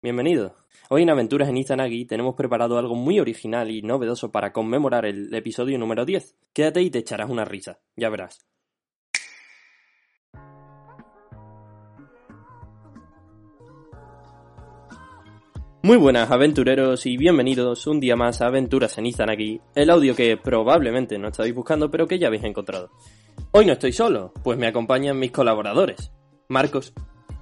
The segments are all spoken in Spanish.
Bienvenido. Hoy en Aventuras en Izanagi tenemos preparado algo muy original y novedoso para conmemorar el episodio número 10. Quédate y te echarás una risa, ya verás. Muy buenas aventureros y bienvenidos un día más a Aventuras en Izanagi, el audio que probablemente no estáis buscando pero que ya habéis encontrado. Hoy no estoy solo, pues me acompañan mis colaboradores. Marcos.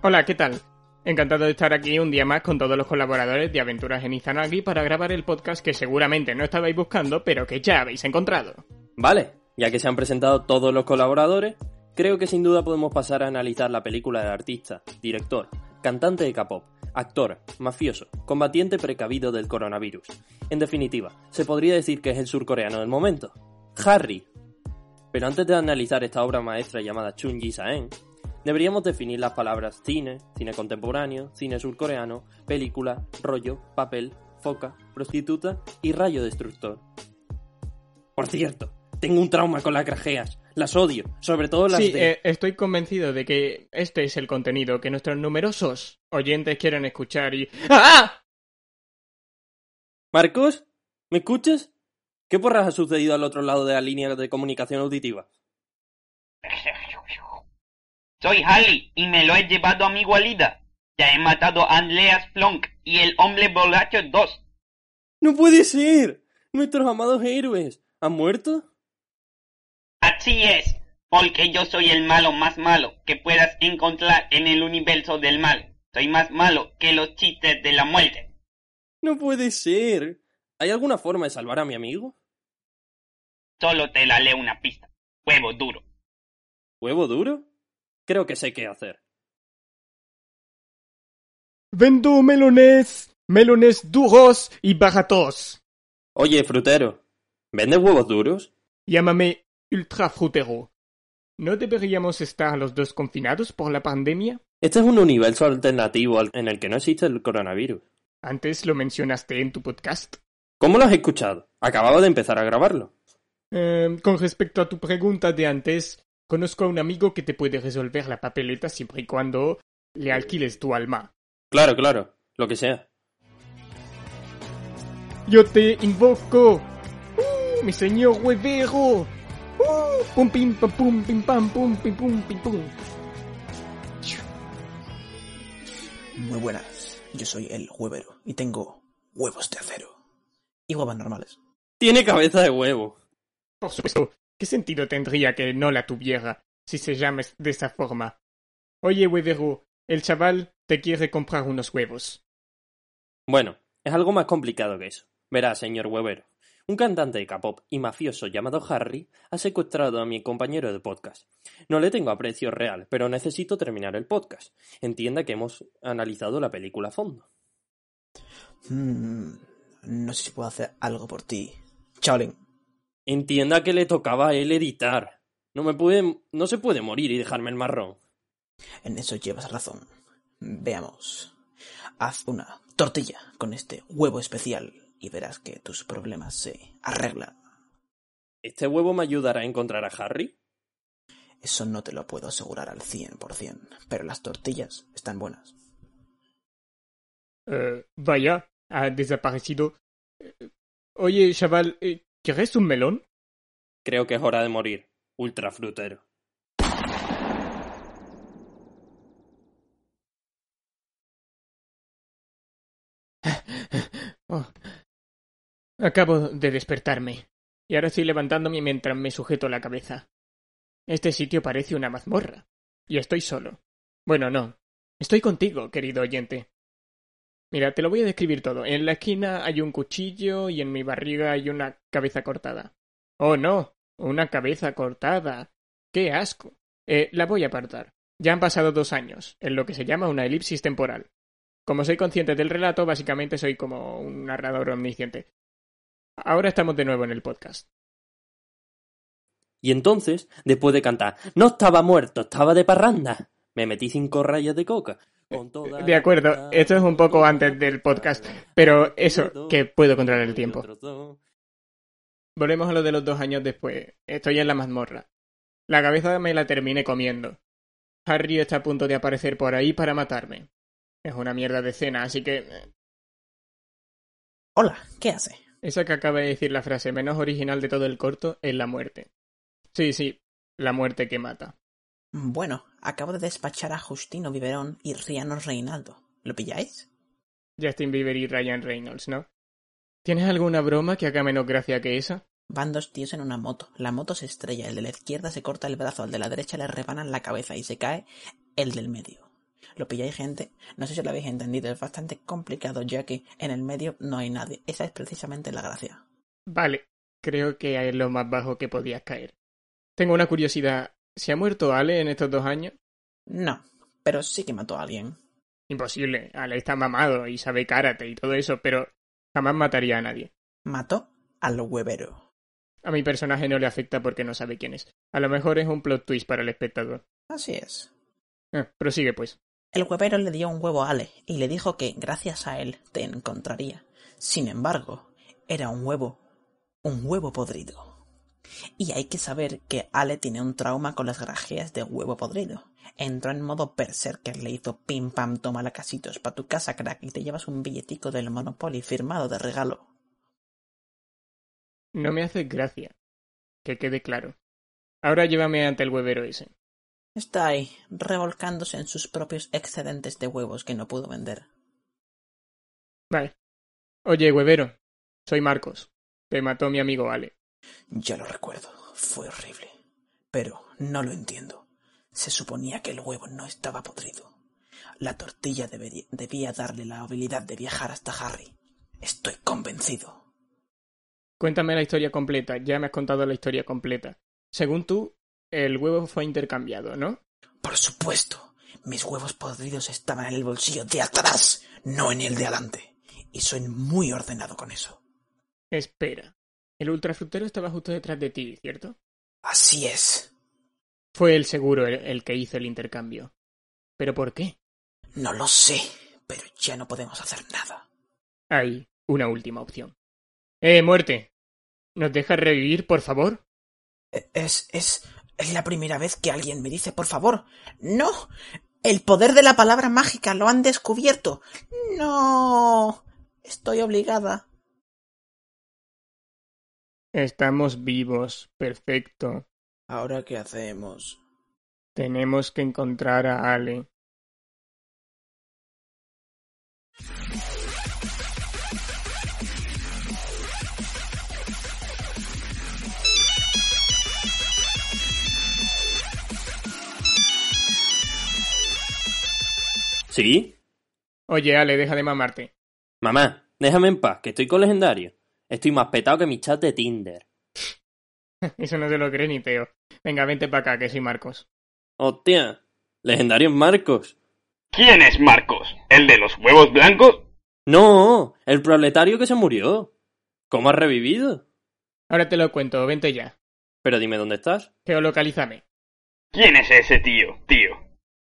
Hola, ¿qué tal? Encantado de estar aquí un día más con todos los colaboradores de Aventuras en Izanagi para grabar el podcast que seguramente no estabais buscando, pero que ya habéis encontrado. Vale, ya que se han presentado todos los colaboradores, creo que sin duda podemos pasar a analizar la película del artista, director, cantante de K-pop, actor, mafioso, combatiente precavido del coronavirus. En definitiva, se podría decir que es el surcoreano del momento. Harry. Pero antes de analizar esta obra maestra llamada Chunji Saen, deberíamos definir las palabras cine, cine contemporáneo, cine surcoreano, película, rollo, papel, foca, prostituta y rayo destructor. Por cierto, tengo un trauma con las grajeas. Las odio, sobre todo las sí, de... eh, estoy convencido de que este es el contenido que nuestros numerosos oyentes quieren escuchar y... ¡Ah! Marcos, ¿me escuchas? ¿Qué porras ha sucedido al otro lado de la línea de comunicación auditiva? Soy Harley y me lo he llevado a mi guarida. Ya he matado a Andreas Plonk y el hombre borracho 2. ¡No puede ser! ¡Nuestros amados héroes! ¿Han muerto? Así es, porque yo soy el malo más malo que puedas encontrar en el universo del mal. Soy más malo que los chistes de la muerte. ¡No puede ser! ¿Hay alguna forma de salvar a mi amigo? Solo te la leo una pista. Huevo duro. ¿Huevo duro? Creo que sé qué hacer. Vendo melones, melones duros y baratos. Oye, frutero, ¿vendes huevos duros? Llámame ultra frutero. ¿No deberíamos estar los dos confinados por la pandemia? Este es un universo alternativo al- en el que no existe el coronavirus. Antes lo mencionaste en tu podcast. ¿Cómo lo has escuchado? Acababa de empezar a grabarlo. Eh, con respecto a tu pregunta de antes, conozco a un amigo que te puede resolver la papeleta siempre y cuando le alquiles tu alma. Claro, claro, lo que sea. Yo te invoco. ¡Uh, mi señor huevero! ¡Uh, pum pim pam pum pim pam pum pim pum pim pum! Muy buenas, yo soy el huevero y tengo huevos de acero. Y huevos normales. Tiene cabeza de huevo. Por supuesto, ¿qué sentido tendría que no la tuviera si se llama de esa forma? Oye, huevero, el chaval te quiere comprar unos huevos. Bueno, es algo más complicado que eso. Verá, señor Webero. Un cantante de K-pop y mafioso llamado Harry ha secuestrado a mi compañero de podcast. No le tengo aprecio real, pero necesito terminar el podcast. Entienda que hemos analizado la película a fondo. Mm, no sé si puedo hacer algo por ti. Chaolin, Entienda que le tocaba a él editar. No me puede, no se puede morir y dejarme el marrón. en eso llevas razón. Veamos. Haz una tortilla con este huevo especial y verás que tus problemas se arreglan. ¿Este huevo me ayudará a encontrar a Harry? Eso no te lo puedo asegurar al 100%, pero las tortillas están buenas. Eh, vaya, ha desaparecido. Eh, Oye, chaval, eh, ¿quieres un melón? Creo que es hora de morir. Ultra frutero. Oh. Acabo de despertarme. Y ahora estoy levantándome mientras me sujeto la cabeza. Este sitio parece una mazmorra. Y estoy solo. Bueno, no. Estoy contigo, querido oyente. Mira, te lo voy a describir todo. En la esquina hay un cuchillo y en mi barriga hay una cabeza cortada. Oh, no. Una cabeza cortada. ¡Qué asco! Eh, la voy a apartar. Ya han pasado dos años, en lo que se llama una elipsis temporal. Como soy consciente del relato, básicamente soy como un narrador omnisciente. Ahora estamos de nuevo en el podcast. Y entonces, después de cantar, no estaba muerto, estaba de parranda, me metí cinco rayas de coca. Con toda De acuerdo, esto es un poco antes del podcast, pero eso, que puedo controlar el tiempo. Volvemos a lo de los dos años después. Estoy en la mazmorra. La cabeza me la terminé comiendo. Harry está a punto de aparecer por ahí para matarme. Es una mierda de cena, así que... eh, Hola, ¿qué hace? Esa que acaba de decir la frase menos original de todo el corto es la muerte. Sí, sí, la muerte que mata. Bueno, acabo de despachar a Justino Biberón y Riano Reinaldo. ¿Lo pilláis? Justin Bieber y Ryan Reynolds, ¿no? ¿Tienes alguna broma que haga menos gracia que esa? Van dos tíos en una moto. La moto se estrella, el de la izquierda se corta el brazo, al de la derecha le rebanan la cabeza y se cae el del medio. ¿Lo pilláis, gente? No sé si lo habéis entendido, es bastante complicado ya que en el medio no hay nadie. Esa es precisamente la gracia. Vale, creo que es lo más bajo que podías caer. Tengo una curiosidad. ¿Se ha muerto Ale en estos dos años? No, pero sí que mató a alguien. Imposible. Ale está mamado y sabe karate y todo eso, pero jamás mataría a nadie. Mató al huevero. A mi personaje no le afecta porque no sabe quién es. A lo mejor es un plot twist para el espectador. Así es. Eh, prosigue, pues. El huevero le dio un huevo a Ale y le dijo que gracias a él te encontraría. Sin embargo, era un huevo, un huevo podrido. Y hay que saber que Ale tiene un trauma con las grajeas de huevo podrido. Entró en modo berserker, le hizo pim pam toma la casitos pa' tu casa, crack, y te llevas un billetico del Monopoly firmado de regalo. No me hace gracia. Que quede claro. Ahora llévame ante el huevero ese. Está ahí, revolcándose en sus propios excedentes de huevos que no pudo vender. Vale. Oye, huevero. Soy Marcos. Te mató mi amigo Ale. Ya lo recuerdo, fue horrible. Pero no lo entiendo. Se suponía que el huevo no estaba podrido. La tortilla debería, debía darle la habilidad de viajar hasta Harry. Estoy convencido. Cuéntame la historia completa. Ya me has contado la historia completa. Según tú, el huevo fue intercambiado, ¿no? Por supuesto, mis huevos podridos estaban en el bolsillo de atrás, no en el de adelante. Y soy muy ordenado con eso. Espera. El ultrafrutero estaba justo detrás de ti, ¿cierto? Así es. Fue el seguro el, el que hizo el intercambio. ¿Pero por qué? No lo sé, pero ya no podemos hacer nada. Hay una última opción. ¡Eh, muerte! ¿Nos dejas revivir, por favor? Es, es, es la primera vez que alguien me dice por favor. No. El poder de la palabra mágica lo han descubierto. No. Estoy obligada. Estamos vivos. Perfecto. ¿Ahora qué hacemos? Tenemos que encontrar a Ale. ¿Sí? Oye, Ale, deja de mamarte. Mamá, déjame en paz, que estoy con legendario. Estoy más petado que mi chat de Tinder. Eso no se lo cree ni Teo. Venga, vente para acá, que soy Marcos. Hostia, legendario Marcos. ¿Quién es Marcos? ¿El de los huevos blancos? No, el proletario que se murió. ¿Cómo has revivido? Ahora te lo cuento, vente ya. Pero dime dónde estás. Geolocalízame. ¿Quién es ese tío, tío?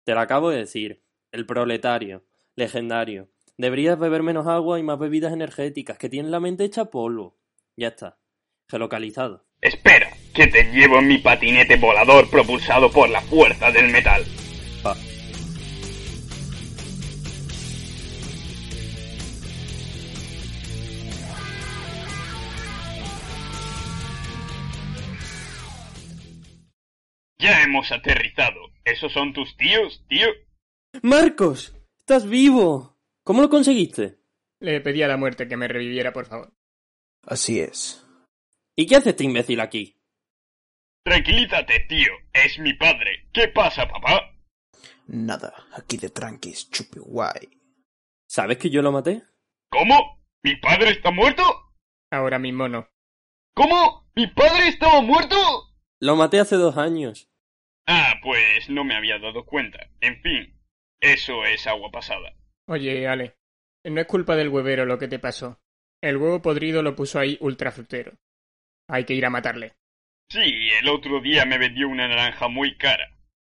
Te lo acabo de decir. El proletario. Legendario. Deberías beber menos agua y más bebidas energéticas, que tienen la mente hecha polvo. Ya está. Geolocalizado. Espera, que te llevo en mi patinete volador propulsado por la fuerza del metal. Pa. Ya hemos aterrizado. ¿Esos son tus tíos, tío? ¡Marcos! ¡Estás vivo! ¿Cómo lo conseguiste? Le pedí a la muerte que me reviviera, por favor. Así es. ¿Y qué hace este imbécil aquí? Tranquilízate, tío. Es mi padre. ¿Qué pasa, papá? Nada, aquí de tranquis, chupi guay. ¿Sabes que yo lo maté? ¿Cómo? ¿Mi padre está muerto? Ahora mismo no. ¿Cómo? ¿Mi padre estaba muerto? Lo maté hace dos años. Ah, pues no me había dado cuenta. En fin, eso es agua pasada. Oye, Ale, no es culpa del huevero lo que te pasó. El huevo podrido lo puso ahí ultrafrutero. Hay que ir a matarle. Sí, el otro día me vendió una naranja muy cara.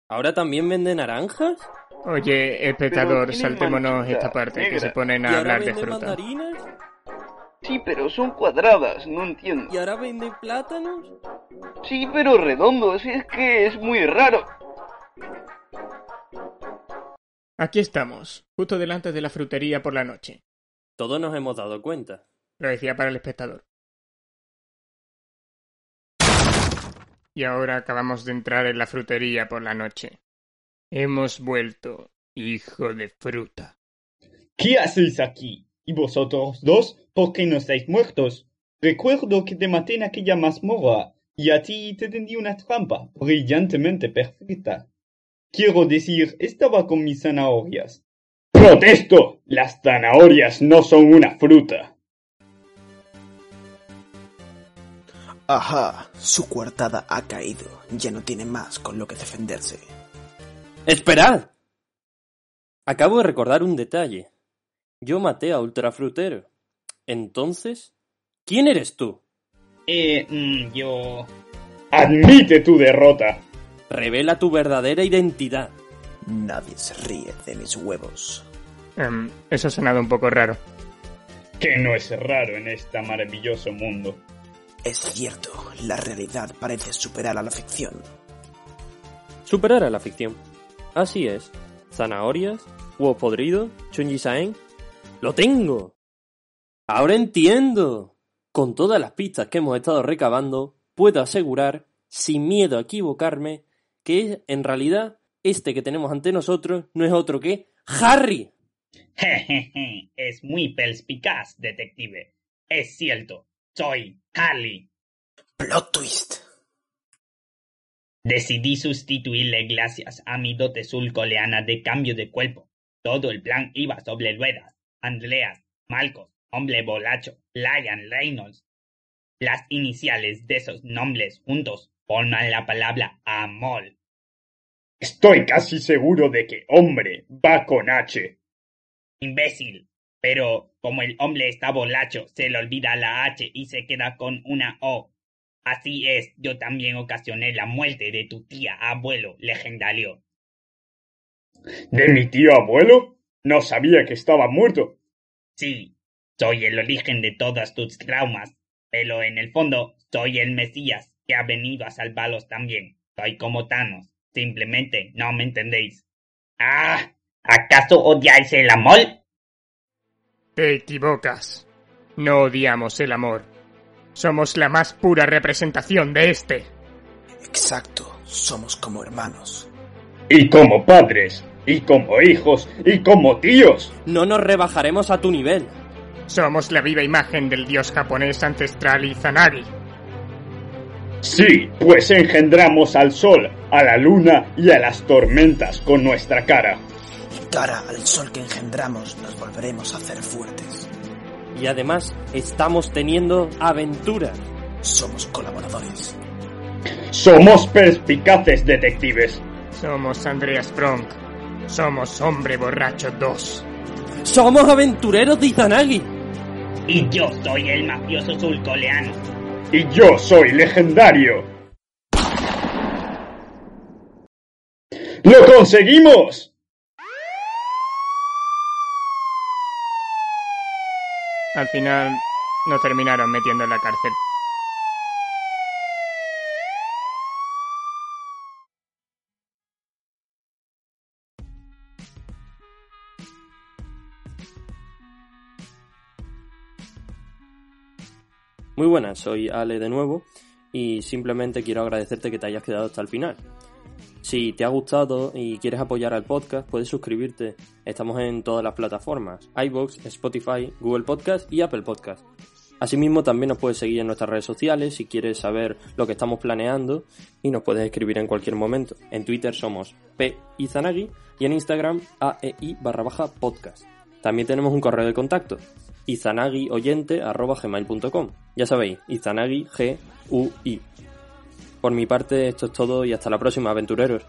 ¿Ahora también vende naranjas? Oye, espectador, saltémonos manchita esta parte, que se ponen ¿Y a ahora hablar de vende fruta. mandarinas? Sí, pero son cuadradas, no entiendo. ¿Y ahora vende plátanos? Sí, pero redondos, es que es muy raro. Aquí estamos, justo delante de la frutería por la noche. Todos nos hemos dado cuenta. Lo decía para el espectador. Y ahora acabamos de entrar en la frutería por la noche. Hemos vuelto, hijo de fruta. ¿Qué hacéis aquí? ¿Y vosotros dos? ¿Por qué no estáis muertos? Recuerdo que te maté en aquella mazmorra y a ti te tendí una trampa brillantemente perfecta. Quiero decir, estaba con mis zanahorias. ¡Protesto! Las zanahorias no son una fruta. Ajá, su coartada ha caído. Ya no tiene más con lo que defenderse. ¡Esperad! Acabo de recordar un detalle. Yo maté a Ultrafrutero. Entonces, ¿quién eres tú? Eh, mm, yo... Admite tu derrota. Revela tu verdadera identidad. Nadie se ríe de mis huevos. Em, eso ha sonado un poco raro. Que no es raro en este maravilloso mundo. Es cierto, la realidad parece superar a la ficción. Superar a la ficción. Así es. Zanahorias, huevo podrido, chunjisaen. ¡Lo tengo! Ahora entiendo. Con todas las pistas que hemos estado recabando, puedo asegurar, sin miedo a equivocarme, que en realidad este que tenemos ante nosotros no es otro que Harry. Jejeje, es muy perspicaz, detective. Es cierto, soy Harley. Plot twist. Decidí sustituirle gracias a mi dote sulcoleana de cambio de cuerpo. Todo el plan iba sobre ruedas. Andreas, Malcos, Hombre Bolacho, Lion Reynolds. Las iniciales de esos nombres juntos forman la palabra amor. Estoy casi seguro de que hombre va con H. Imbécil. Pero como el hombre está bolacho, se le olvida la H y se queda con una O. Así es, yo también ocasioné la muerte de tu tía abuelo legendario. ¿De mi tío abuelo? No sabía que estaba muerto. Sí, soy el origen de todos tus traumas, pero en el fondo soy el Mesías que ha venido a salvarlos también. Soy como Thanos, simplemente no me entendéis. Ah, ¿acaso odiáis el amor? Te equivocas. No odiamos el amor. Somos la más pura representación de este. Exacto, somos como hermanos. Y como padres, y como hijos, y como tíos. No nos rebajaremos a tu nivel. Somos la viva imagen del dios japonés ancestral Izanagi. Sí, pues engendramos al sol, a la luna y a las tormentas con nuestra cara. Y cara al sol que engendramos nos volveremos a hacer fuertes. Y además estamos teniendo aventuras. Somos colaboradores. Somos perspicaces detectives. Somos Andreas Frank. Somos Hombre Borracho 2. ¡Somos aventureros de Izanagi! Y yo soy el mafioso sulcoleano. Y yo soy legendario. ¡Lo conseguimos! Al final nos terminaron metiendo en la cárcel. Muy buenas, soy Ale de nuevo y simplemente quiero agradecerte que te hayas quedado hasta el final. Si te ha gustado y quieres apoyar al podcast, puedes suscribirte. Estamos en todas las plataformas: iBox, Spotify, Google Podcast y Apple Podcast. Asimismo, también nos puedes seguir en nuestras redes sociales si quieres saber lo que estamos planeando y nos puedes escribir en cualquier momento. En Twitter somos P. Izanagi y en Instagram AEI barra baja podcast. También tenemos un correo de contacto izanagioyente.gmail.com Ya sabéis, Izanagi G U I. Por mi parte, esto es todo y hasta la próxima, aventureros.